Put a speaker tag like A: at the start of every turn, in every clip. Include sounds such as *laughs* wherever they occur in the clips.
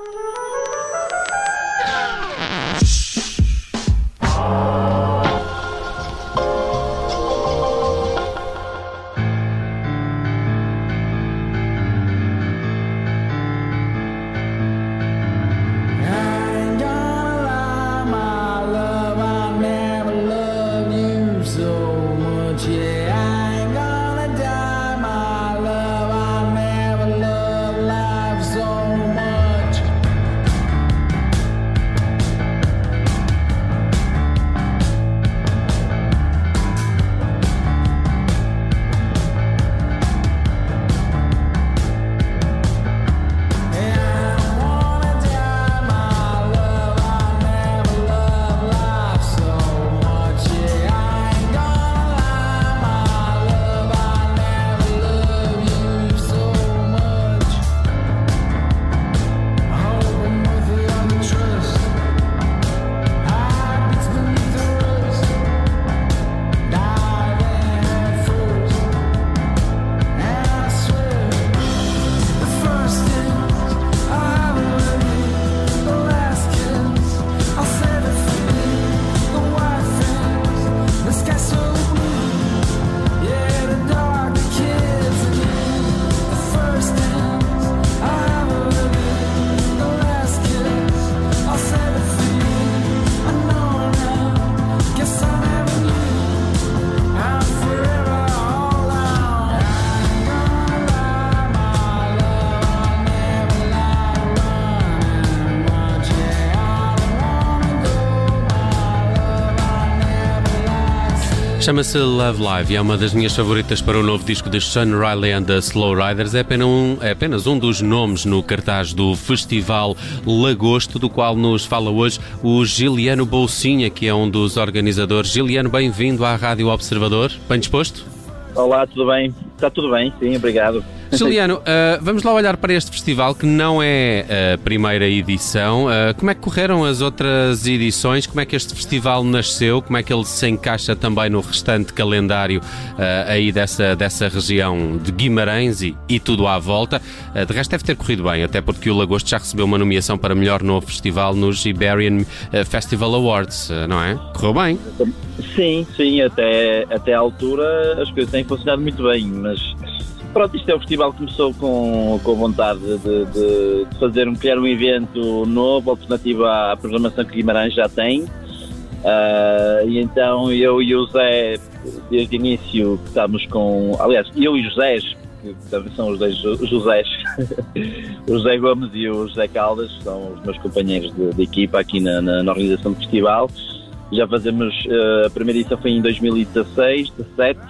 A: Oh, *laughs* Chama-se Love Live e é uma das minhas favoritas para o novo disco de Sean Riley and the Slow Riders. É apenas, um, é apenas um dos nomes no cartaz do Festival Lagosto, do qual nos fala hoje o Giliano Bolsinha, que é um dos organizadores. Giliano, bem-vindo à Rádio Observador. Bem disposto?
B: Olá, tudo bem? Está tudo bem, sim, obrigado.
A: Juliano, uh, vamos lá olhar para este festival que não é a primeira edição. Uh, como é que correram as outras edições? Como é que este festival nasceu? Como é que ele se encaixa também no restante calendário uh, aí dessa, dessa região de Guimarães e, e tudo à volta? de resto, deve ter corrido bem, até porque o Lagosto já recebeu uma nomeação para melhor novo festival nos Iberian Festival Awards, não é? Correu bem?
B: Sim, sim, até, até à altura as coisas têm funcionado muito bem, mas Pronto, isto é o festival que começou com, com vontade de, de, de fazer um, criar um evento novo, alternativo à, programação que Guimarães já tem. Uh, e então eu e o Zé, desde o início, estamos com. Aliás, eu e o José, que também são os dois Josés, *laughs* o José Gomes e o José Caldas, são os meus companheiros de, de equipa aqui na, na, na, organização do festival. Já fazemos. Uh, a primeira edição foi em 2016, 17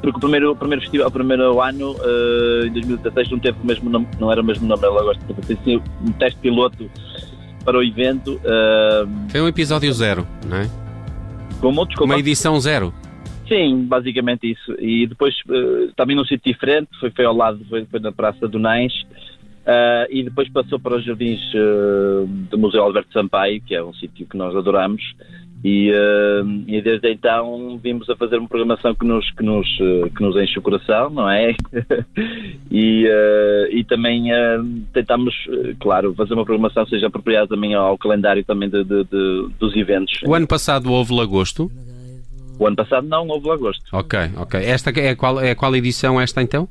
B: porque o primeiro, o primeiro festival, o primeiro ano, uh, em 2016, não teve o mesmo nome, não era o mesmo nome, ela gosta de ter um teste piloto para o evento. Uh,
A: Foi um episódio zero, não é?
B: Como? Desculpa.
A: Uma edição zero.
B: Sim, basicamente isso. E depois, uh, também num sítio diferente, foi, foi ao lado, foi, foi na Praça do Nães, uh, e depois passou para os jardins uh, do Museu Alberto Sampaio, que é um sítio que nós adoramos, e, uh, e, desde então vimos a fazer uma programação que nos, que nos, uh, que nos enche o coração, não é? *laughs* e, uh, e também tentamos, claro, fazer uma programação que seja apropriada também ao calendário também de, de, de, dos eventos.
A: O ano passado houve Lagosto?
B: O ano passado não houve Lagosto.
A: Ok, ok. Esta é qual, é qual edição esta então?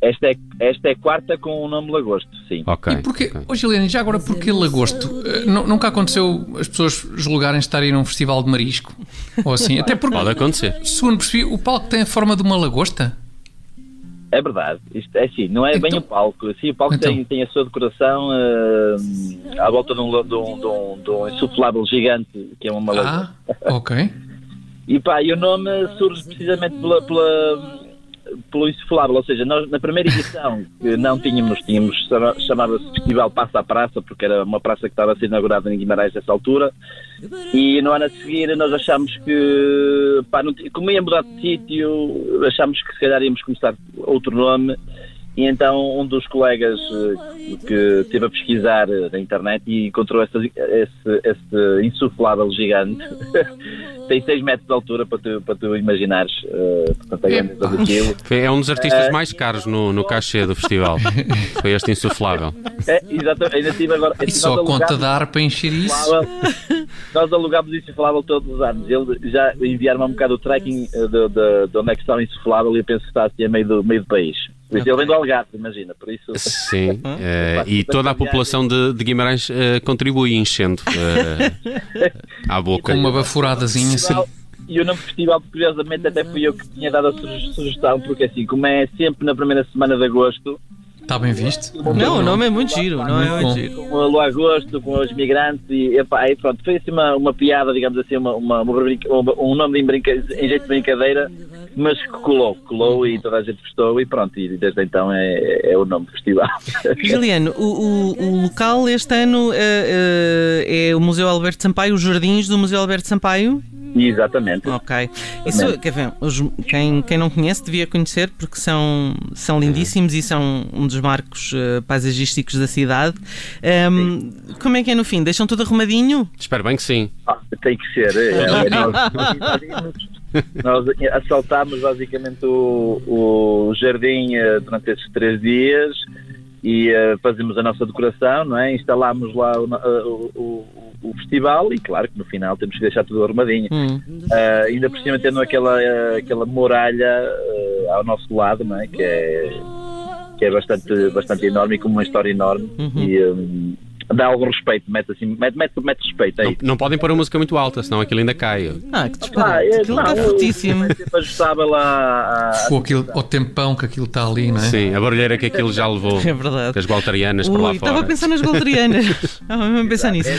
B: Esta é, esta é quarta com o nome Lagosto, sim.
C: Ok. E porquê, okay. oh, já agora porquê Lagosto? Uh, nunca aconteceu as pessoas julgarem estarem num festival de marisco? Ou assim? Até porque.
A: Pode acontecer.
C: Segundo percebi, o palco tem a forma de uma lagosta?
B: É verdade. Isto é assim, não é então, bem o palco. Assim, o palco então. tem, tem a sua decoração uh, à volta de um, de, um, de, um, de um insuflável gigante, que é uma lagosta.
C: Ah, ok. *laughs*
B: e pá, e o nome surge precisamente pela, pela pelo insuflável, ou seja, nós na primeira edição não tínhamos, tínhamos chamava-se Festival Passa à Praça, porque era uma praça que estava a ser inaugurada em Guimarães nessa altura, e no ano a seguir nós achámos que, pá, não, como ia mudar de sítio, achámos que se calhar íamos começar outro nome, E então um dos colegas eh, que esteve a pesquisar eh, na internet e encontrou esse, esse, esse insuflável gigante. *laughs* Tem 6 metros de altura para tu, para tu imaginares. Uh, portanto, a grandeza daquilo.
A: É um dos artistas mais caros no, no cachê do festival. *laughs* Foi este insuflável.
B: É, exatamente. Ainda tive agora,
C: e só a conta de ar para encher isso.
B: Nós alugámos insuflável todos os anos. Ele já enviaram um bocado o tracking de, de, de onde é que está o insuflável e eu penso que está assim a meio do, meio do país. Mas okay. ele vem do Algarve, imagina, por isso...
A: Sim, uh, *laughs* e toda a população de, de Guimarães uh, contribui enchendo uh, *laughs* à boca.
C: Com uma baforadazinha, assim.
B: E o nome festival, curiosamente, até fui eu que tinha dado a sugestão, porque assim, como é sempre na primeira semana de agosto,
C: Está bem visto?
D: Não, o nome é muito giro, não é muito giro.
B: Com o agosto, com os migrantes e, epá, aí pronto, foi assim uma, uma piada, digamos assim, uma, uma, uma um nome em, brinca, em jeito de brincadeira, mas que colou, colou e toda a gente gostou e pronto, e desde então é, é o nome do festival. *laughs*
D: Juliano, o, o, o local este ano é, é o Museu Alberto Sampaio, os jardins do Museu Alberto Sampaio?
B: Exatamente.
D: Ok. Isso, quer ver, os, quem, quem não conhece devia conhecer porque são, são lindíssimos e são um dos marcos uh, paisagísticos da cidade. Um, como é que é no fim? Deixam tudo arrumadinho?
A: Espero bem que sim.
B: Ah, tem que ser. É, é, nós, nós assaltámos basicamente o, o jardim uh, durante esses três dias e uh, fazemos a nossa decoração, não é? Instalámos lá o, o, o, festival e claro que no final temos que deixar tudo arrumadinho. Hum. Uh, ainda por cima tendo aquela, aquela muralha uh, ao nosso lado, não é? Que é, que é bastante, bastante enorme e com uma história enorme. Uhum. E, um, dá algum respeito, mete, assim, mete, mete, mete respeito aí.
A: Não, não, podem pôr a música muito alta, senão aquilo ainda cai.
D: Ah, que disparate. Ah, é, aquilo está fortíssimo.
B: Ajustável a,
C: a, aquilo, ao tempão que aquilo está ali, não é?
A: Sim, a barulheira que aquilo já levou. *laughs*
D: É verdade.
A: Com as gualtarianas por lá fora.
D: Estava a pensar nas gualtarianas. estava *laughs* mesmo a pensar nisso.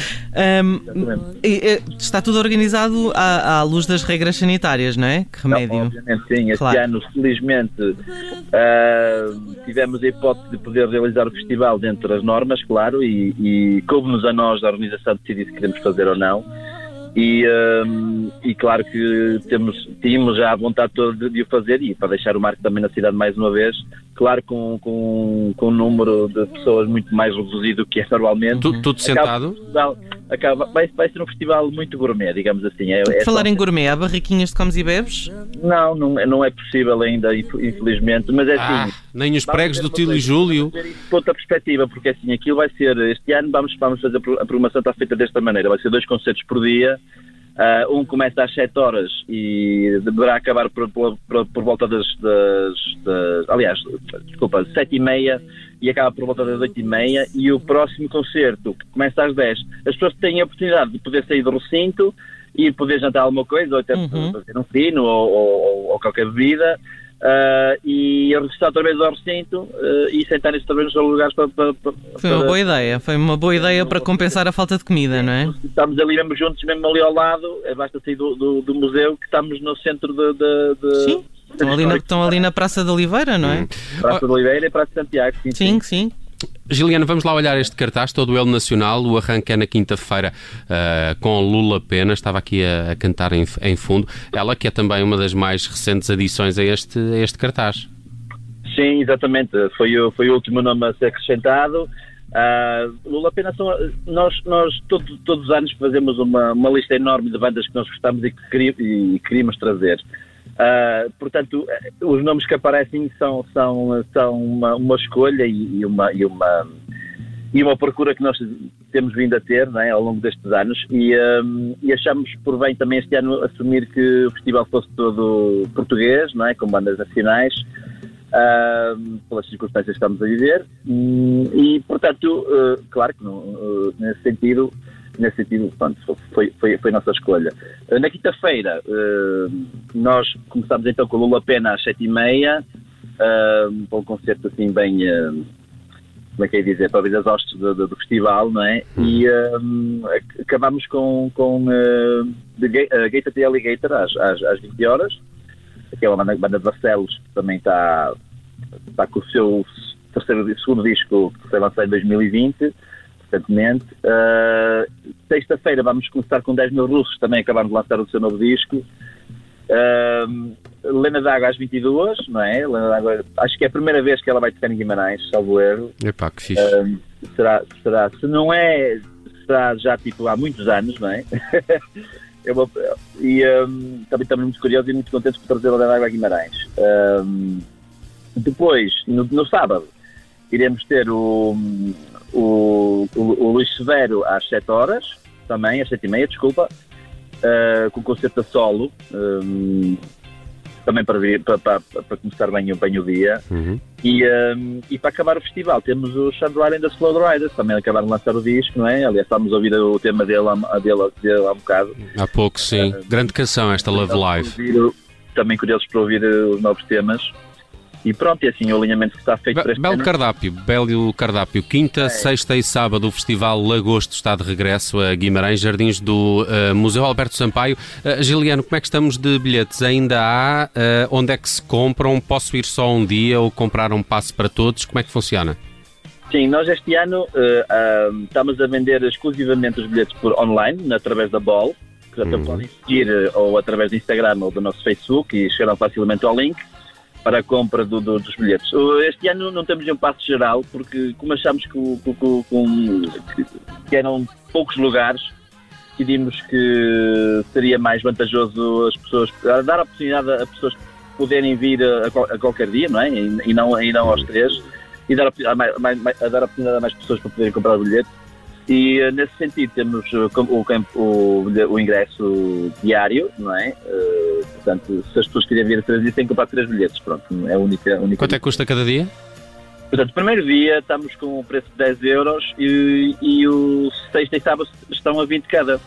D: Um, está tudo organizado à, à, luz das regras sanitárias, não é? Que remédio. Não,
B: obviamente sim. Este claro. ano, felizmente, uh, tivemos a hipótese de poder realizar o festival dentro das normas, claro, e, e e coube-nos a nós, da organização, decidir se queremos fazer ou não. E, um, e claro que temos, tínhamos já a vontade toda de, o fazer e para deixar o Marco também na cidade mais uma vez, claro com, com, com um número de pessoas muito mais reduzido do que é normalmente.
A: Tudo, tudo sentado?
B: acaba, vai, vai ser um festival muito gourmet, digamos assim. É,
D: é Falar só... em gourmet, há barraquinhas de comes e bebes?
B: Não, não, não é possível ainda, infelizmente, mas é ah, assim.
A: Nem os pregos do tio e Júlio.
B: outra perspectiva, porque assim, aquilo vai ser, este ano vamos, vamos fazer, a programação está feita desta maneira, vai ser dois concertos por dia, Uh, um começa às 7 horas e deverá acabar por, por, por volta das, das, das, Aliás, desculpa, 7 e meia e acaba por volta das 8 e meia. E o próximo concerto, que começa às 10, as pessoas têm a oportunidade de poder sair do recinto e poder jantar alguma coisa, ou até uhum. fazer um fino ou, ou, ou qualquer bebida. Uh, e regressar outra vez ao recinto uh, e sentarem-se outra vez nos lugares para, para, para,
D: Foi uma boa ideia, foi uma boa ideia para compensar a falta de comida, não é?
B: Estamos ali mesmo juntos, mesmo ali ao lado, é, basta sair do, do, do museu que estamos no centro de. de, de
D: sim, estão ali, na, estão ali na Praça de Oliveira, não é?
B: Praça de Oliveira e Praça de Santiago, sim.
D: Sim, sim. sim.
A: Giliano, vamos lá olhar este cartaz, todo ele nacional. O arranque é na quinta-feira uh, com Lula Pena, estava aqui a, a cantar em, em, fundo. Ela que é também uma das mais recentes adições a este, a este cartaz.
B: Sim, exatamente. Foi, foi o último nome a ser acrescentado. Uh, Lula Pena são. Nós, nós todo, todos os anos fazemos uma, uma lista enorme de bandas que nós gostamos e que e queríamos trazer. Uh, portanto, os nomes que aparecem são, são, são uma, uma escolha e, e, uma, e, uma, e uma procura que nós temos vindo a ter é, ao longo destes anos. E, um, e, achamos por bem também este ano assumir que o festival fosse todo português, é, com bandas nacionais, uh, pelas circunstâncias que estamos a viver. E, portanto, uh, claro que não, nesse sentido nesse sentido, pronto, foi, foi, foi a nossa escolha. Eh, na quinta-feira, uh, nós começámos então com o Lula Pena às sete e meia, uh, um concerto assim bem, como é que é dizer, talvez as hostes do, do, do, festival, não é? E acabámos com, com uh, Gate the Alligator às, às, às 20 horas, que é uma banda, banda de Barcelos, que também está, está com o seu terceiro, segundo disco que foi lançado em 2020, recentemente. Uh, Sexta-feira vamos começar com 10 mil russos, também acabaram de lançar o seu novo disco. Uh, Lena d'Água às 22, não é? Lena d'Água, acho que é a primeira vez que ela vai tocar em Guimarães, salvo erro.
A: Epá, que fixe.
B: Uh, será, será, se não é, será já tipo há muitos anos, não é? *laughs* é uma, e um, também estamos muito curiosos e muito contentes por trazer a Lena d'Água a Guimarães. Um, depois, no, no, sábado, iremos ter o, o, o, o Luís Severo às 7 horas, também, às 7 e meia, desculpa, uh, com concerto a solo. Um, também para, vir, para, para, para, começar bem, bem o dia.
A: Uhum.
B: E, um, e para acabar o festival temos o Sean Riding da Slow Riders, também acabaram de lançar o disco, não é? Aliás, estamos a ouvir o tema dele, a dele, dele há um bocado.
A: Há pouco, sim. Uh, Grande canção esta Love Live.
B: Também curiosos para ouvir os novos temas. E pronto, e assim o alinhamento que está feito Be
A: para este Belo ano. cardápio, belo cardápio. Quinta, é. sexta e sábado o Festival Lagosto está de regresso a Guimarães, Jardins do uh, Museu Alberto Sampaio. Uh, Giliano, como é que estamos de bilhetes? Ainda há? Uh, onde é que se compram? Posso ir só um dia ou comprar um passe para todos? Como é que funciona?
B: Sim, nós este ano estamos a vender exclusivamente os bilhetes por online, através da Ball, que já uhum. podem seguir ou através do Instagram ou do nosso Facebook e chegaram facilmente ao link para a compra do, do, dos bilhetes. Este ano não temos um passo geral, porque como achamos que, que, que, que, eram poucos lugares, decidimos que seria mais vantajoso as pessoas, dar a oportunidade a pessoas poderem vir a, a qualquer dia, não é? E, e, não, e não aos três, e dar a, a, a dar a oportunidade a mais pessoas para poderem comprar o bilhete. E eh, nesse sentido temos eh, o, o, o, ingresso diário, não é? Uh, portanto, se as pessoas querem vir a três dias, têm que comprar três bilhetes. Pronto, é a única, a única
A: Quanto é que custa cada dia?
B: Portanto, primeiro dia estamos com o preço de 10 euros e, e o sexta e sábado estão a 20 cada.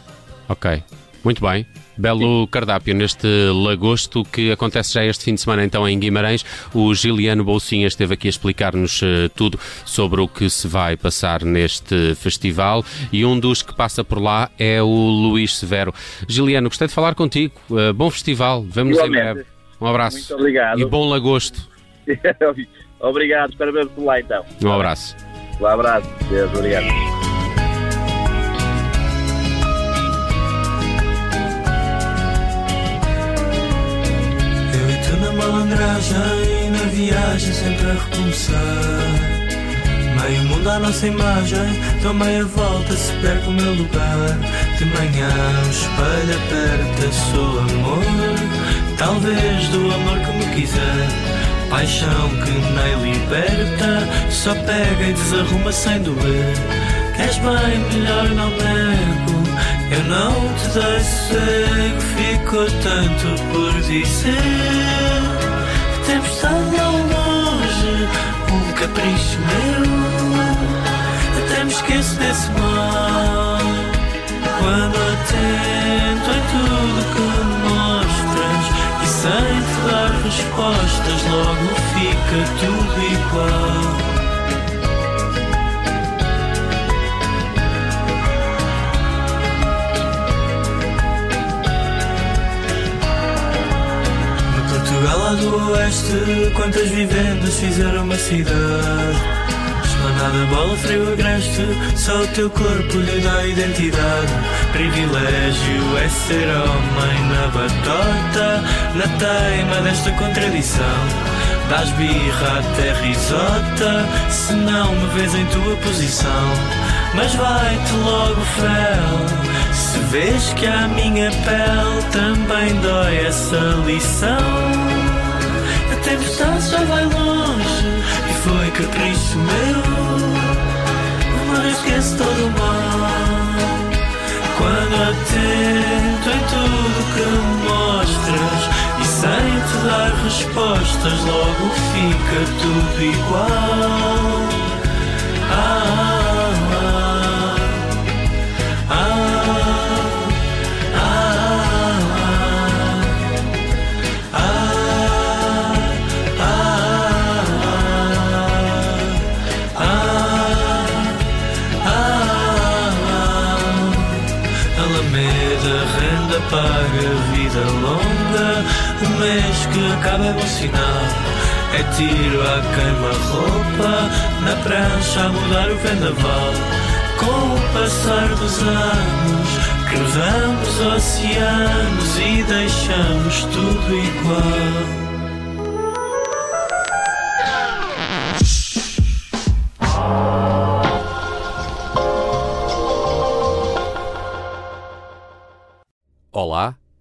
A: Ok, muito bem. Belo cardápio neste lagosto que acontece já este fim de semana então em Guimarães. O Giliano Bolsinha esteve aqui a explicar-nos uh, tudo sobre o que se vai passar neste festival e um dos que passa por lá é o Luís Severo. Giliano, gostei de falar contigo. Uh, bom festival. Vamos em breve. Um abraço.
B: Muito obrigado.
A: E bom lagosto. *laughs*
B: obrigado. Espero ver por lá então.
A: Um abraço.
B: Um abraço. Deus, obrigado.
E: Malandragem na viagem sempre a recomeçar. Meio mundo à nossa imagem, dou meia volta se perco o meu lugar. De manhã o espelho aperta, sou amor, talvez do amor que me quiser. Paixão que nem liberta, só pega e desarruma sem doer. Queres bem, melhor não nego. Eu não te dei cego, ficou tanto por dizer capricho meu. Até me esqueço desse mal. Quando atento em tudo que me mostras e sem te dar respostas, logo fica tudo igual. Portugal do oeste, quantas vivendas fizeram uma cidade? Esplanada, bola, frio, agreste, só o teu corpo lhe dá identidade. Privilégio é ser homem na batota, na teima desta contradição. Das birra até risota, se não me vês em tua posição. Mas vai-te logo fel se vês que a minha pele também dói essa lição, tempestade já vai longe e foi capricho meu. Não me esqueço todo o mal. Quando atento em tudo que me mostras e sem te dar respostas, logo fica tudo igual. Ah, paga vida longa. O mês que acaba é bom sinal. É tiro a queima-roupa, na prancha a mudar o vendaval. Com o passar dos anos, Cruzamos oceanos e deixamos tudo igual.